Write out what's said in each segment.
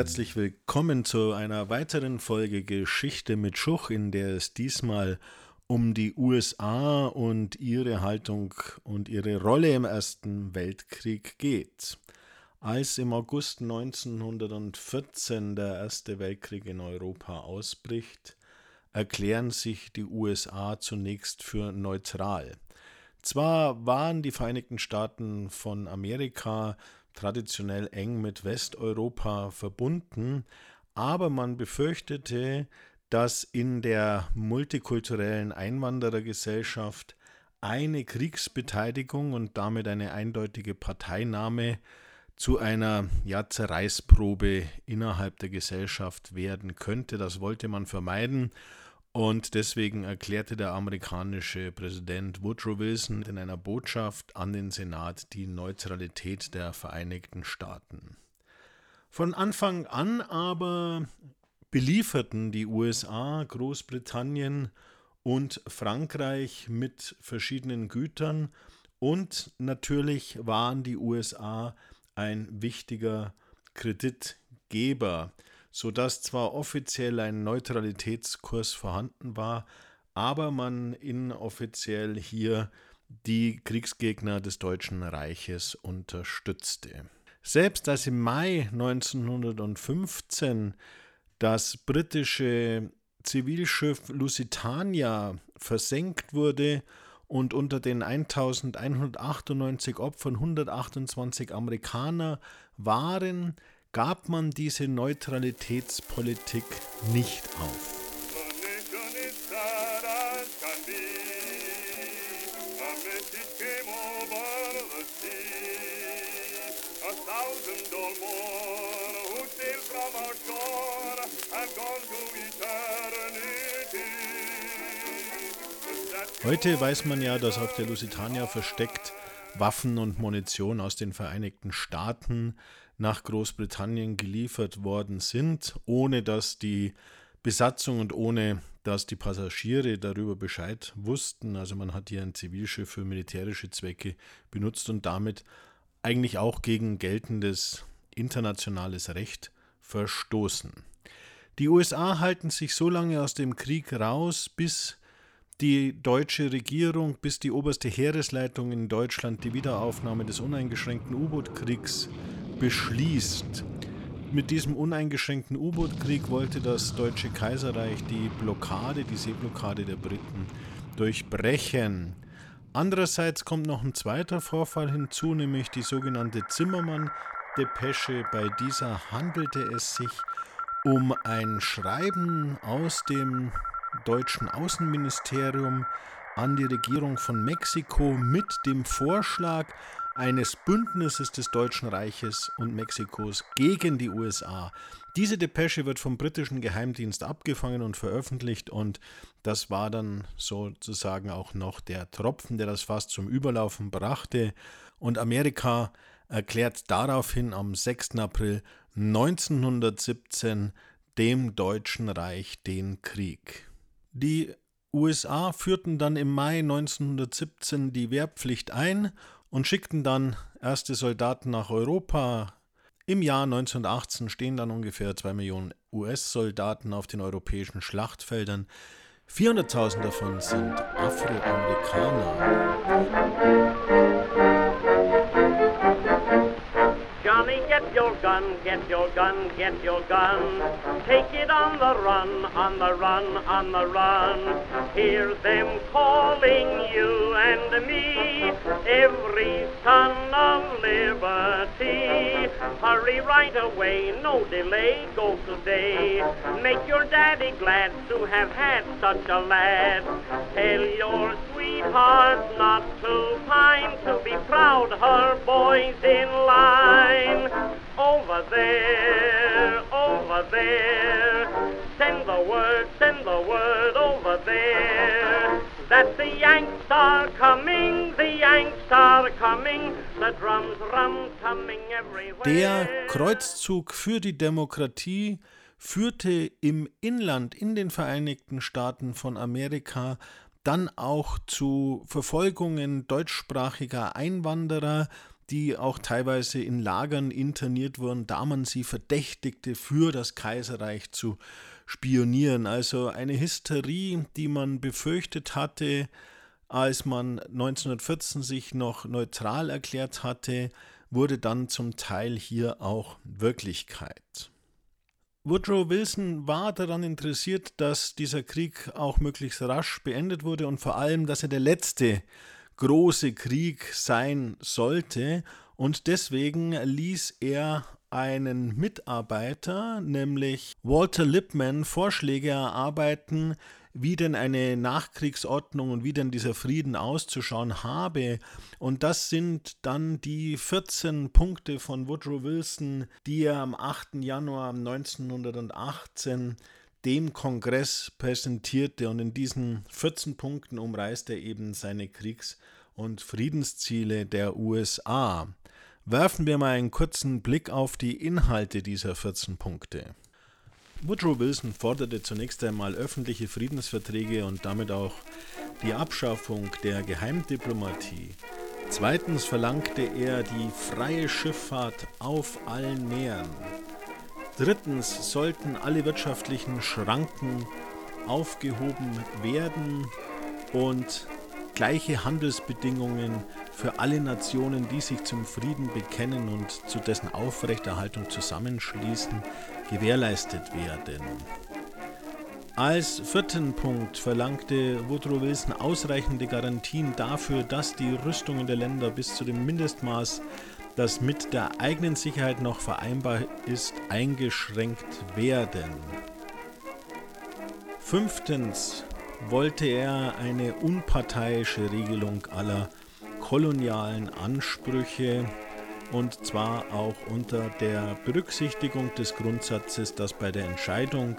herzlich willkommen zu einer weiteren Folge Geschichte mit Schuch, in der es diesmal um die USA und ihre Haltung und ihre Rolle im Ersten Weltkrieg geht. Als im August 1914 der Erste Weltkrieg in Europa ausbricht, erklären sich die USA zunächst für neutral. Zwar waren die Vereinigten Staaten von Amerika traditionell eng mit Westeuropa verbunden, aber man befürchtete, dass in der multikulturellen Einwanderergesellschaft eine Kriegsbeteiligung und damit eine eindeutige Parteinahme zu einer ja, Zerreißprobe innerhalb der Gesellschaft werden könnte. Das wollte man vermeiden und deswegen erklärte der amerikanische Präsident Woodrow Wilson in einer Botschaft an den Senat die Neutralität der Vereinigten Staaten. Von Anfang an aber belieferten die USA Großbritannien und Frankreich mit verschiedenen Gütern und natürlich waren die USA ein wichtiger Kreditgeber, sodass zwar offiziell ein Neutralitätskurs vorhanden war, aber man inoffiziell hier die Kriegsgegner des Deutschen Reiches unterstützte. Selbst als im Mai 1915 das britische Zivilschiff Lusitania versenkt wurde und unter den 1198 Opfern 128 Amerikaner waren, gab man diese Neutralitätspolitik nicht auf. Heute weiß man ja, dass auf der Lusitania versteckt Waffen und Munition aus den Vereinigten Staaten nach Großbritannien geliefert worden sind, ohne dass die Besatzung und ohne dass die Passagiere darüber Bescheid wussten. Also man hat hier ein Zivilschiff für militärische Zwecke benutzt und damit eigentlich auch gegen geltendes internationales Recht verstoßen. Die USA halten sich so lange aus dem Krieg raus, bis die deutsche Regierung, bis die oberste Heeresleitung in Deutschland die Wiederaufnahme des uneingeschränkten U-Boot-Kriegs beschließt. Mit diesem uneingeschränkten U-Boot-Krieg wollte das Deutsche Kaiserreich die Blockade, die Seeblockade der Briten durchbrechen. Andererseits kommt noch ein zweiter Vorfall hinzu, nämlich die sogenannte Zimmermann-Depesche. Bei dieser handelte es sich um ein Schreiben aus dem deutschen Außenministerium an die Regierung von Mexiko mit dem Vorschlag eines Bündnisses des Deutschen Reiches und Mexikos gegen die USA. Diese Depesche wird vom britischen Geheimdienst abgefangen und veröffentlicht und das war dann sozusagen auch noch der Tropfen, der das Fass zum Überlaufen brachte und Amerika erklärt daraufhin am 6. April 1917 dem Deutschen Reich den Krieg. Die USA führten dann im Mai 1917 die Wehrpflicht ein und schickten dann erste Soldaten nach Europa. Im Jahr 1918 stehen dann ungefähr zwei Millionen US-Soldaten auf den europäischen Schlachtfeldern. 400.000 davon sind Afroamerikaner. Get your gun, get your gun, get your gun. Take it on the run, on the run, on the run. Hear them calling you and me, every son of liberty. Hurry right away, no delay, go today. Make your daddy glad to have had such a lad. Tell your sweetheart not to pine, to be proud her boys in line. Over there, over there. Send the word, send the word over there. That the Yanks are coming, the Yanks are coming. The drums rum coming everywhere. Der Kreuzzug für die Demokratie führte im Inland in den Vereinigten Staaten von Amerika dann auch zu Verfolgungen deutschsprachiger Einwanderer, die auch teilweise in Lagern interniert wurden, da man sie verdächtigte, für das Kaiserreich zu spionieren. Also eine Hysterie, die man befürchtet hatte, als man 1914 sich noch neutral erklärt hatte, wurde dann zum Teil hier auch Wirklichkeit. Woodrow Wilson war daran interessiert, dass dieser Krieg auch möglichst rasch beendet wurde und vor allem, dass er der letzte große Krieg sein sollte. Und deswegen ließ er einen Mitarbeiter, nämlich Walter Lippmann, Vorschläge erarbeiten, wie denn eine Nachkriegsordnung und wie denn dieser Frieden auszuschauen habe. Und das sind dann die 14 Punkte von Woodrow Wilson, die er am 8. Januar 1918 dem Kongress präsentierte. Und in diesen 14 Punkten umreißt er eben seine Kriegs- und Friedensziele der USA. Werfen wir mal einen kurzen Blick auf die Inhalte dieser 14 Punkte. Woodrow Wilson forderte zunächst einmal öffentliche Friedensverträge und damit auch die Abschaffung der Geheimdiplomatie. Zweitens verlangte er die freie Schifffahrt auf allen Meeren. Drittens sollten alle wirtschaftlichen Schranken aufgehoben werden und gleiche Handelsbedingungen für alle Nationen, die sich zum Frieden bekennen und zu dessen Aufrechterhaltung zusammenschließen, gewährleistet werden. Als vierten Punkt verlangte Woodrow Wilson ausreichende Garantien dafür, dass die Rüstungen der Länder bis zu dem Mindestmaß, das mit der eigenen Sicherheit noch vereinbar ist, eingeschränkt werden. Fünftens wollte er eine unparteiische Regelung aller kolonialen Ansprüche und zwar auch unter der Berücksichtigung des Grundsatzes, dass bei der Entscheidung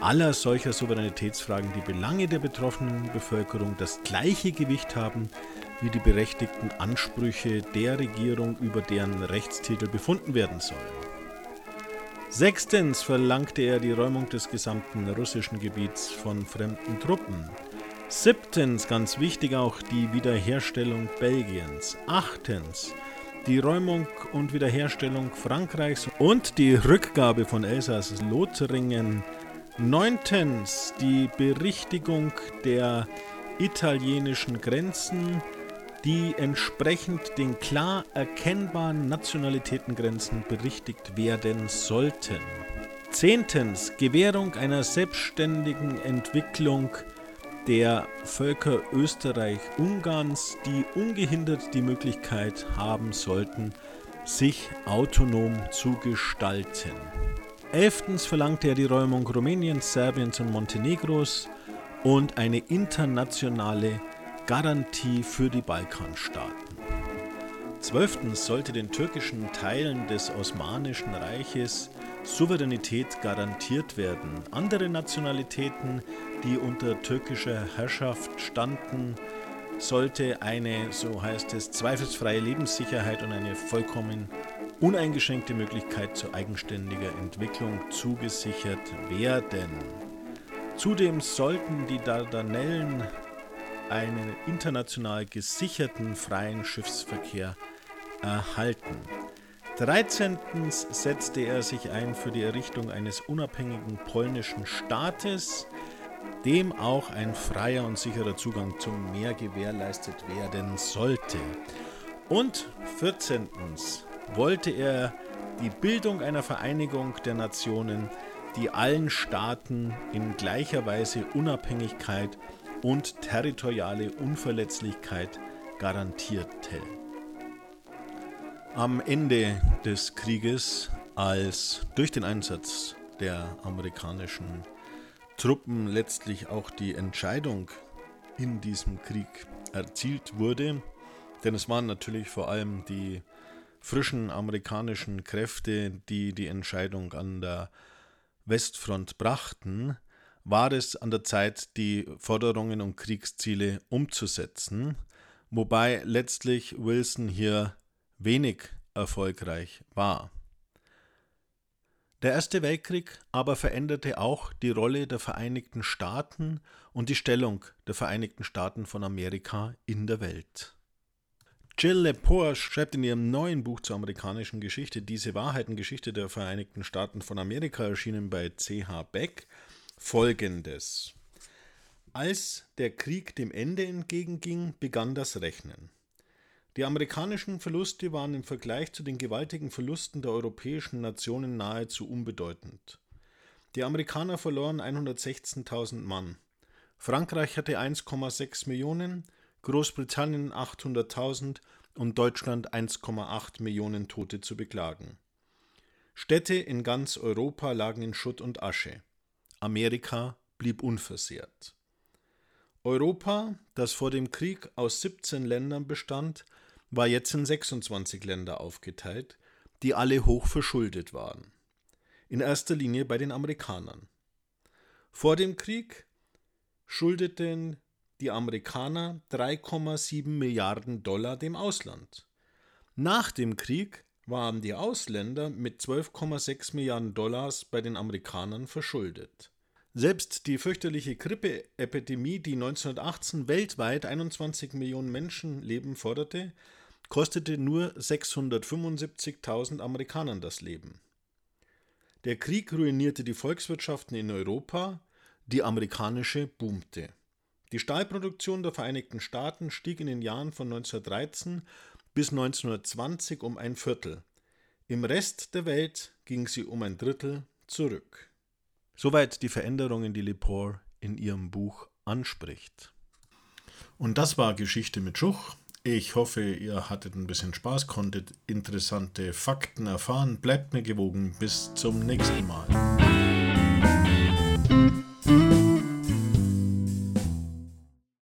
aller solcher Souveränitätsfragen die Belange der betroffenen Bevölkerung das gleiche Gewicht haben wie die berechtigten Ansprüche der Regierung, über deren Rechtstitel befunden werden sollen. Sechstens verlangte er die Räumung des gesamten russischen Gebiets von fremden Truppen. Siebtens, ganz wichtig auch, die Wiederherstellung Belgiens. Achtens, die Räumung und Wiederherstellung Frankreichs und die Rückgabe von Elsass-Lothringen. Neuntens, die Berichtigung der italienischen Grenzen die entsprechend den klar erkennbaren Nationalitätengrenzen berichtigt werden sollten. Zehntens Gewährung einer selbstständigen Entwicklung der Völker Österreich-Ungarns, die ungehindert die Möglichkeit haben sollten, sich autonom zu gestalten. Elftens verlangte er die Räumung Rumäniens, Serbiens und Montenegros und eine internationale Garantie für die Balkanstaaten. Zwölftens sollte den türkischen Teilen des Osmanischen Reiches Souveränität garantiert werden. Andere Nationalitäten, die unter türkischer Herrschaft standen, sollte eine, so heißt es, zweifelsfreie Lebenssicherheit und eine vollkommen uneingeschränkte Möglichkeit zur eigenständiger Entwicklung zugesichert werden. Zudem sollten die Dardanellen einen international gesicherten freien Schiffsverkehr erhalten. 13. setzte er sich ein für die Errichtung eines unabhängigen polnischen Staates, dem auch ein freier und sicherer Zugang zum Meer gewährleistet werden sollte. Und 14. wollte er die Bildung einer Vereinigung der Nationen, die allen Staaten in gleicher Weise Unabhängigkeit und territoriale Unverletzlichkeit garantierte. Am Ende des Krieges, als durch den Einsatz der amerikanischen Truppen letztlich auch die Entscheidung in diesem Krieg erzielt wurde, denn es waren natürlich vor allem die frischen amerikanischen Kräfte, die die Entscheidung an der Westfront brachten, war es an der Zeit, die Forderungen und Kriegsziele umzusetzen, wobei letztlich Wilson hier wenig erfolgreich war. Der Erste Weltkrieg aber veränderte auch die Rolle der Vereinigten Staaten und die Stellung der Vereinigten Staaten von Amerika in der Welt. Jill Lepore schreibt in ihrem neuen Buch zur amerikanischen Geschichte, diese Wahrheiten, Geschichte der Vereinigten Staaten von Amerika, erschienen bei CH Beck, folgendes. Als der Krieg dem Ende entgegenging, begann das Rechnen. Die amerikanischen Verluste waren im Vergleich zu den gewaltigen Verlusten der europäischen Nationen nahezu unbedeutend. Die Amerikaner verloren 116.000 Mann. Frankreich hatte 1,6 Millionen, Großbritannien 800.000 und Deutschland 1,8 Millionen Tote zu beklagen. Städte in ganz Europa lagen in Schutt und Asche. Amerika blieb unversehrt. Europa, das vor dem Krieg aus 17 Ländern bestand, war jetzt in 26 Länder aufgeteilt, die alle hoch verschuldet waren. In erster Linie bei den Amerikanern. Vor dem Krieg schuldeten die Amerikaner 3,7 Milliarden Dollar dem Ausland. Nach dem Krieg waren die Ausländer mit 12,6 Milliarden Dollars bei den Amerikanern verschuldet. Selbst die fürchterliche Grippeepidemie, die 1918 weltweit 21 Millionen Menschenleben forderte, kostete nur 675.000 Amerikanern das Leben. Der Krieg ruinierte die Volkswirtschaften in Europa, die amerikanische boomte. Die Stahlproduktion der Vereinigten Staaten stieg in den Jahren von 1913 bis 1920 um ein Viertel. Im Rest der Welt ging sie um ein Drittel zurück. Soweit die Veränderungen, die Lepore in ihrem Buch anspricht. Und das war Geschichte mit Schuch. Ich hoffe, ihr hattet ein bisschen Spaß, konntet interessante Fakten erfahren. Bleibt mir gewogen. Bis zum nächsten Mal.